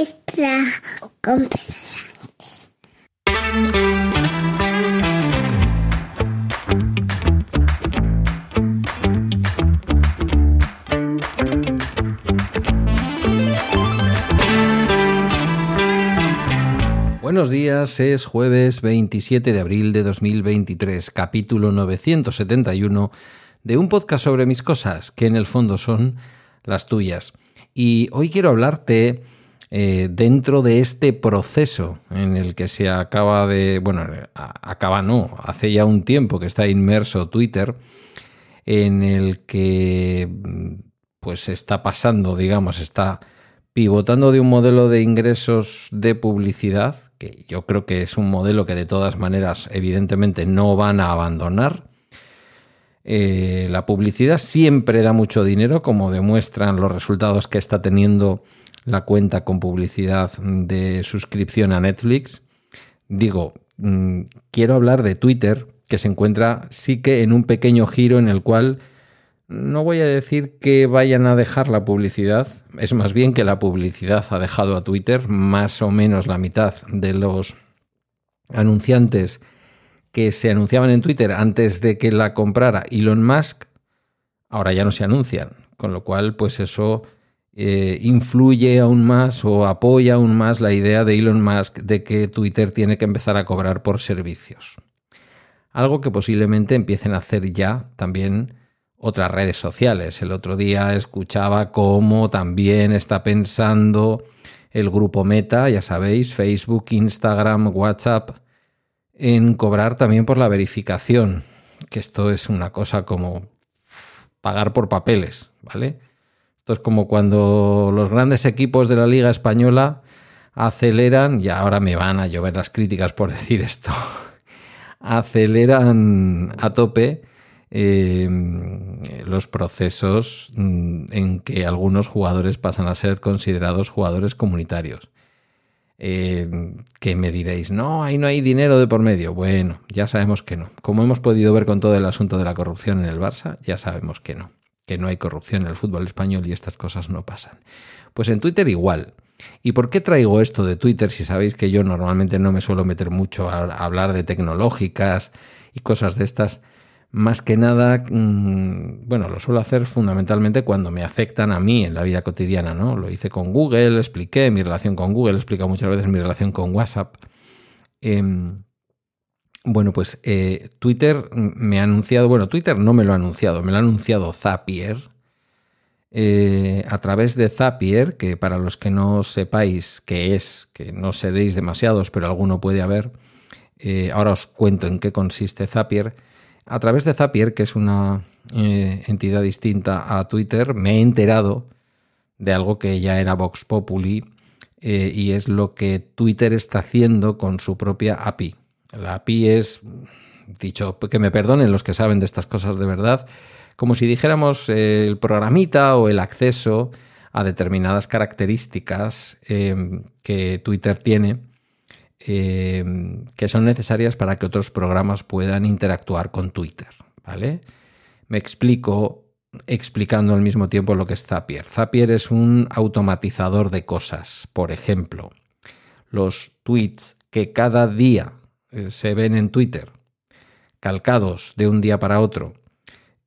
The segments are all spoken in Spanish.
extra con Buenos días, es jueves 27 de abril de 2023, capítulo 971 de un podcast sobre mis cosas, que en el fondo son las tuyas. Y hoy quiero hablarte eh, dentro de este proceso en el que se acaba de, bueno, acaba no, hace ya un tiempo que está inmerso Twitter, en el que pues está pasando, digamos, está pivotando de un modelo de ingresos de publicidad, que yo creo que es un modelo que de todas maneras evidentemente no van a abandonar. Eh, la publicidad siempre da mucho dinero, como demuestran los resultados que está teniendo la cuenta con publicidad de suscripción a Netflix. Digo, mm, quiero hablar de Twitter, que se encuentra sí que en un pequeño giro en el cual no voy a decir que vayan a dejar la publicidad, es más bien que la publicidad ha dejado a Twitter, más o menos la mitad de los anunciantes que se anunciaban en Twitter antes de que la comprara Elon Musk, ahora ya no se anuncian, con lo cual pues eso eh, influye aún más o apoya aún más la idea de Elon Musk de que Twitter tiene que empezar a cobrar por servicios. Algo que posiblemente empiecen a hacer ya también otras redes sociales. El otro día escuchaba cómo también está pensando el grupo Meta, ya sabéis, Facebook, Instagram, WhatsApp, en cobrar también por la verificación, que esto es una cosa como pagar por papeles, ¿vale? Esto es como cuando los grandes equipos de la Liga Española aceleran, y ahora me van a llover las críticas por decir esto, aceleran a tope em, los procesos mm, en que algunos jugadores pasan a ser considerados jugadores comunitarios. Em, que me diréis, no, ahí no hay dinero de por medio. Bueno, ya sabemos que no. Como hemos podido ver con todo el asunto de la corrupción en el Barça, ya sabemos que no que no hay corrupción en el fútbol español y estas cosas no pasan. Pues en Twitter igual. ¿Y por qué traigo esto de Twitter si sabéis que yo normalmente no me suelo meter mucho a hablar de tecnológicas y cosas de estas? Más que nada, mm, bueno, lo suelo hacer fundamentalmente cuando me afectan a mí en la vida cotidiana, ¿no? Lo hice con Google, expliqué mi relación con Google, he explicado muchas veces mi relación con WhatsApp. Em, bueno, pues eh, Twitter me ha anunciado, bueno, Twitter no me lo ha anunciado, me lo ha anunciado Zapier. Eh, a través de Zapier, que para los que no sepáis qué es, que no seréis demasiados, pero alguno puede haber, eh, ahora os cuento en qué consiste Zapier. A través de Zapier, que es una entidad distinta a Twitter, me he enterado de algo que ya era Vox Populi y es lo que Twitter está haciendo con su propia API. La API es, dicho, que me perdonen los que saben de estas cosas de verdad, como si dijéramos eh, el programita o el acceso a determinadas características eh, que Twitter tiene eh, que son necesarias para que otros programas puedan interactuar con Twitter. ¿Vale? Me explico explicando al mismo tiempo lo que es Zapier. Zapier es un automatizador de cosas. Por ejemplo, los tweets que cada día eh, se ven en Twitter, calcados de un día para otro,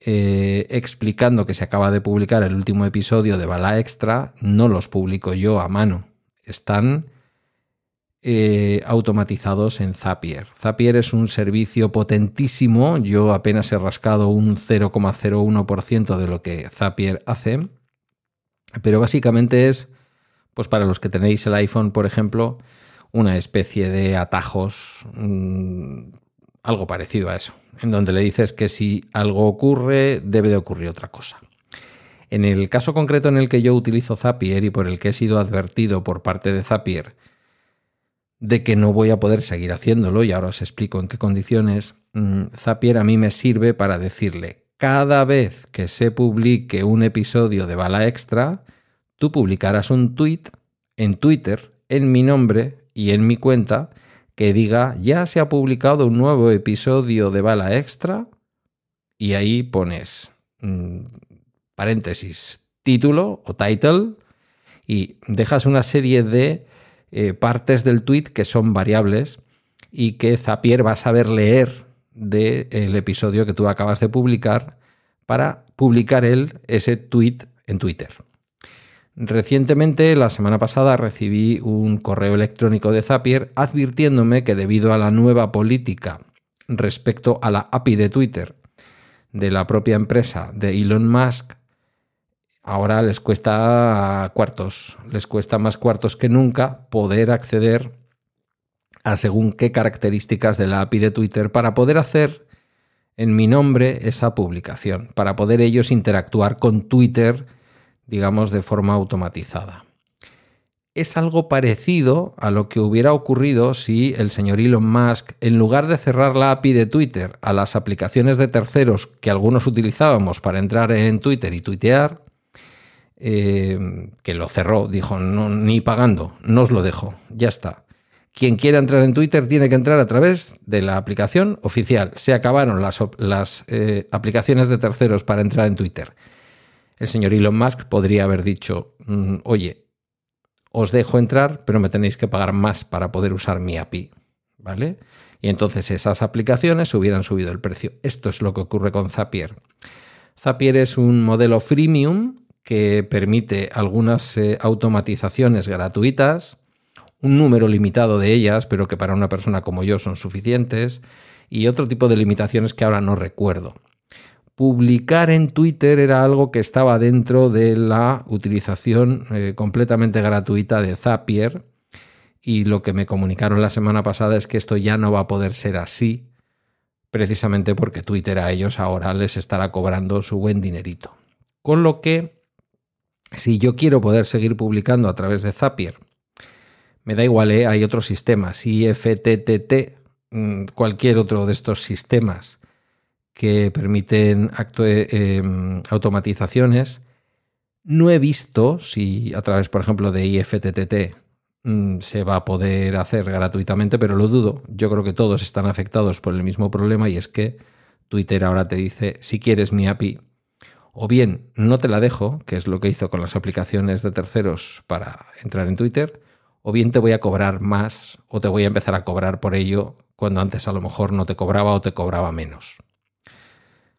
eh, explicando que se acaba de publicar el último episodio de Bala Extra, no los publico yo a mano. Están eh, automatizados en Zapier. Zapier es un servicio potentísimo. Yo apenas he rascado un 0,01% de lo que Zapier hace. Pero básicamente es, pues para los que tenéis el iPhone, por ejemplo, una especie de atajos, mm, algo parecido a eso, en donde le dices que si algo ocurre, debe de ocurrir otra cosa. En el caso concreto en el que yo utilizo Zapier y por el que he sido advertido por parte de Zapier de que no voy a poder seguir haciéndolo, y ahora os explico en qué condiciones, mm, Zapier a mí me sirve para decirle, cada vez que se publique un episodio de Bala Extra, tú publicarás un tweet en Twitter en mi nombre y en mi cuenta que diga ya se ha publicado un nuevo episodio de Bala Extra y ahí pones mm, paréntesis título o title y dejas una serie de eh, partes del tweet que son variables y que Zapier va a saber leer del episodio que tú acabas de publicar para publicar él ese tweet en Twitter. Recientemente, la semana pasada, recibí un correo electrónico de Zapier advirtiéndome que debido a la nueva política respecto a la API de Twitter de la propia empresa de Elon Musk, ahora les cuesta cuartos, les cuesta más cuartos que nunca poder acceder a según qué características de la API de Twitter para poder hacer en mi nombre esa publicación, para poder ellos interactuar con Twitter, digamos, de forma automatizada. Es algo parecido a lo que hubiera ocurrido si el señor Elon Musk, en lugar de cerrar la API de Twitter a las aplicaciones de terceros que algunos utilizábamos para entrar en Twitter y tuitear, eh, que lo cerró, dijo, no, ni pagando, no os lo dejo, ya está. Quien quiera entrar en Twitter tiene que entrar a través de la aplicación oficial. Se acabaron las, eh, aplicaciones de terceros para entrar en Twitter. El señor Elon Musk podría haber dicho, mm, oye, os dejo entrar, pero me tenéis que pagar más para poder usar mi API. ¿Vale? Y entonces esas aplicaciones hubieran subido el precio. Esto es lo que ocurre con Zapier. Zapier es un modelo freemium que permite algunas eh, automatizaciones gratuitas un número limitado de ellas, pero que para una persona como yo son suficientes, y otro tipo de limitaciones que ahora no recuerdo. Publicar en Twitter era algo que estaba dentro de la utilización eh, completamente gratuita de Zapier, y lo que me comunicaron la semana pasada es que esto ya no va a poder ser así, precisamente porque Twitter a ellos ahora les estará cobrando su buen dinerito. Con lo que, si yo quiero poder seguir publicando a través de Zapier, me da igual, ¿eh? hay otros sistemas, IFTTT, mm, cualquier otro de estos sistemas que permiten eh, em, automatizaciones. No he visto si a través, por ejemplo, de IFTTT mm, se va a poder hacer gratuitamente, pero lo dudo. Yo creo que todos están afectados por el mismo problema y es que Twitter ahora te dice, si quieres mi API, o bien no te la dejo, que es lo que hizo con las aplicaciones de terceros para entrar en Twitter, o bien te voy a cobrar más o te voy a empezar a cobrar por ello cuando antes a lo mejor no te cobraba o te cobraba menos.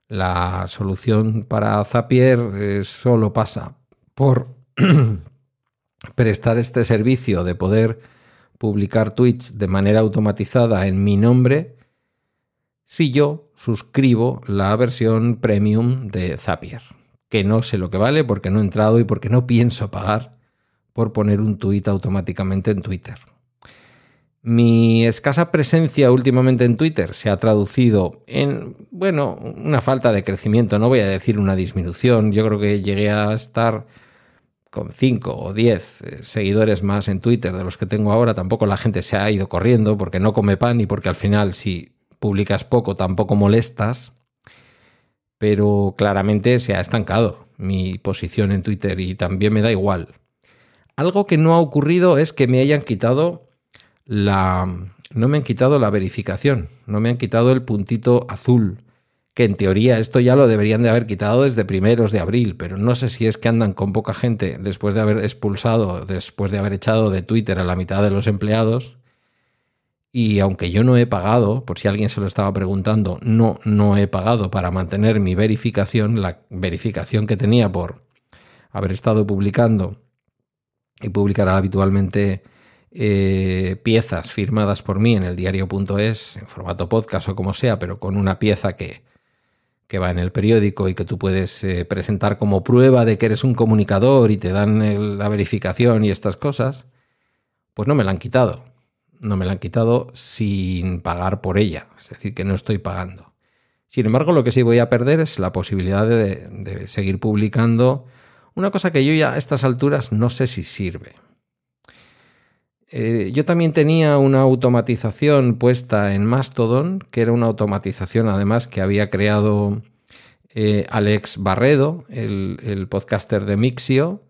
La solución para Zapier eh, solo pasa por prestar este servicio de poder publicar tweets de manera automatizada en mi nombre si yo suscribo la versión premium de Zapier, que no sé lo que vale porque no he entrado y porque no pienso pagar por poner un tuit automáticamente en Twitter. Mi escasa presencia últimamente en Twitter se ha traducido en, bueno, una falta de crecimiento, no voy a decir una disminución, yo creo que llegué a estar con 5 o 10 eh, seguidores más en Twitter de los que tengo ahora, tampoco la gente se ha ido corriendo porque no come pan y porque al final si publicas poco tampoco molestas, pero claramente se ha estancado mi posición en Twitter y también me da igual. Algo que no ha ocurrido es que me hayan quitado la... No me han quitado la verificación, no me han quitado el puntito azul, que en teoría esto ya lo deberían de haber quitado desde primeros de abril, pero no sé si es que andan con poca gente después de haber expulsado, después de haber echado de Twitter a la mitad de los empleados. Y aunque yo no he pagado, por si alguien se lo estaba preguntando, no, no he pagado para mantener mi verificación, la verificación que tenía por haber estado publicando y publicará habitualmente eh, piezas firmadas por mí en el diario.es, en formato podcast o como sea, pero con una pieza que, que va en el periódico y que tú puedes eh, presentar como prueba de que eres un comunicador y te dan la verificación y estas cosas, pues no me la han quitado. No me la han quitado sin pagar por ella, es decir, que no estoy pagando. Sin embargo, lo que sí voy a perder es la posibilidad de, seguir publicando una cosa que yo ya a estas alturas no sé si sirve. Eh, yo también tenía una automatización puesta en Mastodon, que era una automatización además que había creado eh, Alex Barredo, el, podcaster de Mixio,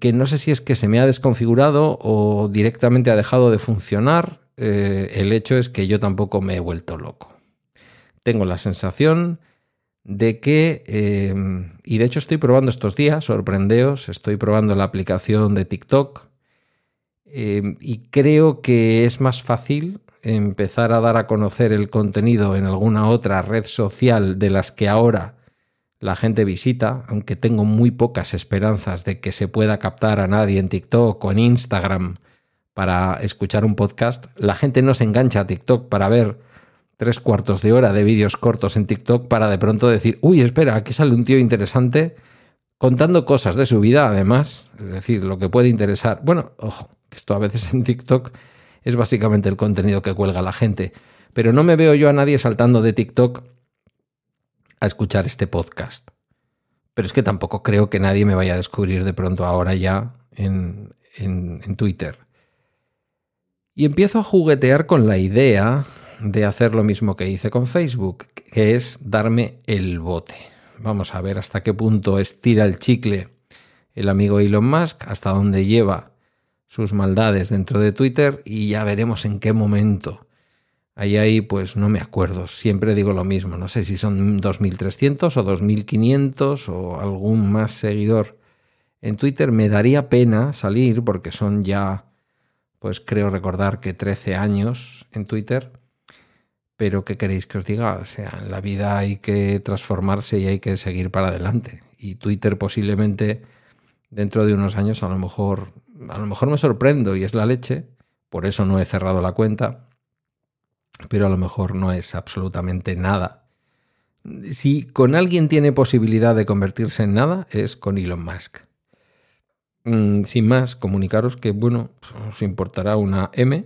que no sé si es que se me ha desconfigurado o directamente ha dejado de funcionar. Eh, el hecho es que yo tampoco me he vuelto loco. Tengo la sensación de que, eh, y de hecho estoy probando estos días, sorprendeos, estoy probando la aplicación de TikTok eh, y creo que es más fácil empezar a dar a conocer el contenido en alguna otra red social de las que ahora la gente visita, aunque tengo muy pocas esperanzas de que se pueda captar a nadie en TikTok o en Instagram para escuchar un podcast, la gente no se engancha a TikTok para ver tres cuartos de hora de vídeos cortos en TikTok para de pronto decir, uy, espera, aquí sale un tío interesante contando cosas de su vida, además, es decir, lo que puede interesar. Bueno, ojo, que esto a veces en TikTok es básicamente el contenido que cuelga la gente, pero no me veo yo a nadie saltando de TikTok a escuchar este podcast. Pero es que tampoco creo que nadie me vaya a descubrir de pronto ahora ya en, en, Twitter. Y empiezo a juguetear con la idea de hacer lo mismo que hice con Facebook, que es darme el bote. Vamos a ver hasta qué punto estira el chicle el amigo Elon Musk, hasta dónde lleva sus maldades dentro de Twitter y ya veremos en qué momento. Ahí ahí pues no me acuerdo, siempre digo lo mismo, no sé si son 2300 o 2500 o algún más seguidor en Twitter, me daría pena salir porque son ya pues creo recordar que 13 años en Twitter pero ¿qué queréis que os diga? O sea, en la vida hay que transformarse y hay que seguir para adelante. Y Twitter posiblemente dentro de unos años a lo mejor a lo mejor me sorprendo y es la leche, por eso no he cerrado la cuenta, pero a lo mejor no es absolutamente nada. Si con alguien tiene posibilidad de convertirse en nada, es con Elon Musk. Mm, sin más, comunicaros que, bueno, os importará una M.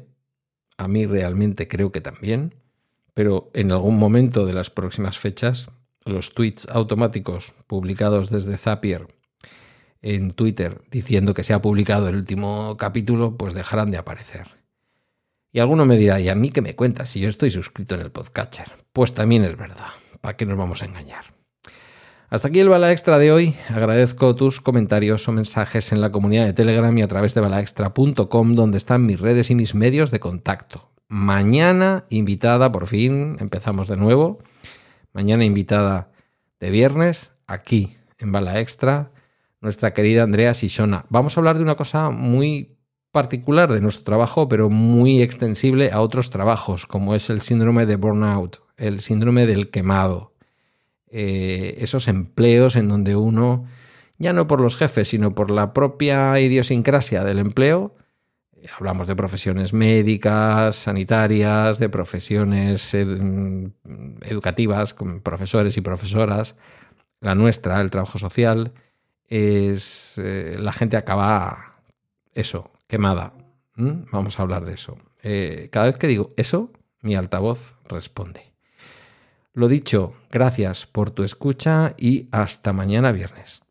A mí realmente creo que también pero en algún momento de las próximas fechas los tweets automáticos publicados desde Zapier en Twitter diciendo que se ha publicado el último capítulo, pues dejarán de aparecer. Y alguno me dirá, ¿y a mí qué me cuentas si yo estoy suscrito en el podcatcher? Pues también es verdad, ¿para qué nos vamos a engañar? Hasta aquí el Bala Extra de hoy. Agradezco tus comentarios o mensajes en la comunidad de Telegram y a través de balaextra.com donde están mis redes y mis medios de contacto. Mañana invitada, por fin, empezamos de nuevo. Mañana invitada de viernes, aquí en Bala Extra, nuestra querida Andrea Sisona. Vamos a hablar de una cosa muy particular de nuestro trabajo, pero muy extensible a otros trabajos, como es el síndrome de burnout, el síndrome del quemado. Eh, esos empleos en donde uno, ya no por los jefes, sino por la propia idiosincrasia del empleo, Hablamos de profesiones médicas, sanitarias, de profesiones educativas, con profesores y profesoras. La nuestra, el trabajo social, es eh, la gente acaba eso, quemada. Vamos a hablar de eso. Eh, cada vez que digo eso, mi altavoz responde. Lo dicho, gracias por tu escucha y hasta mañana viernes.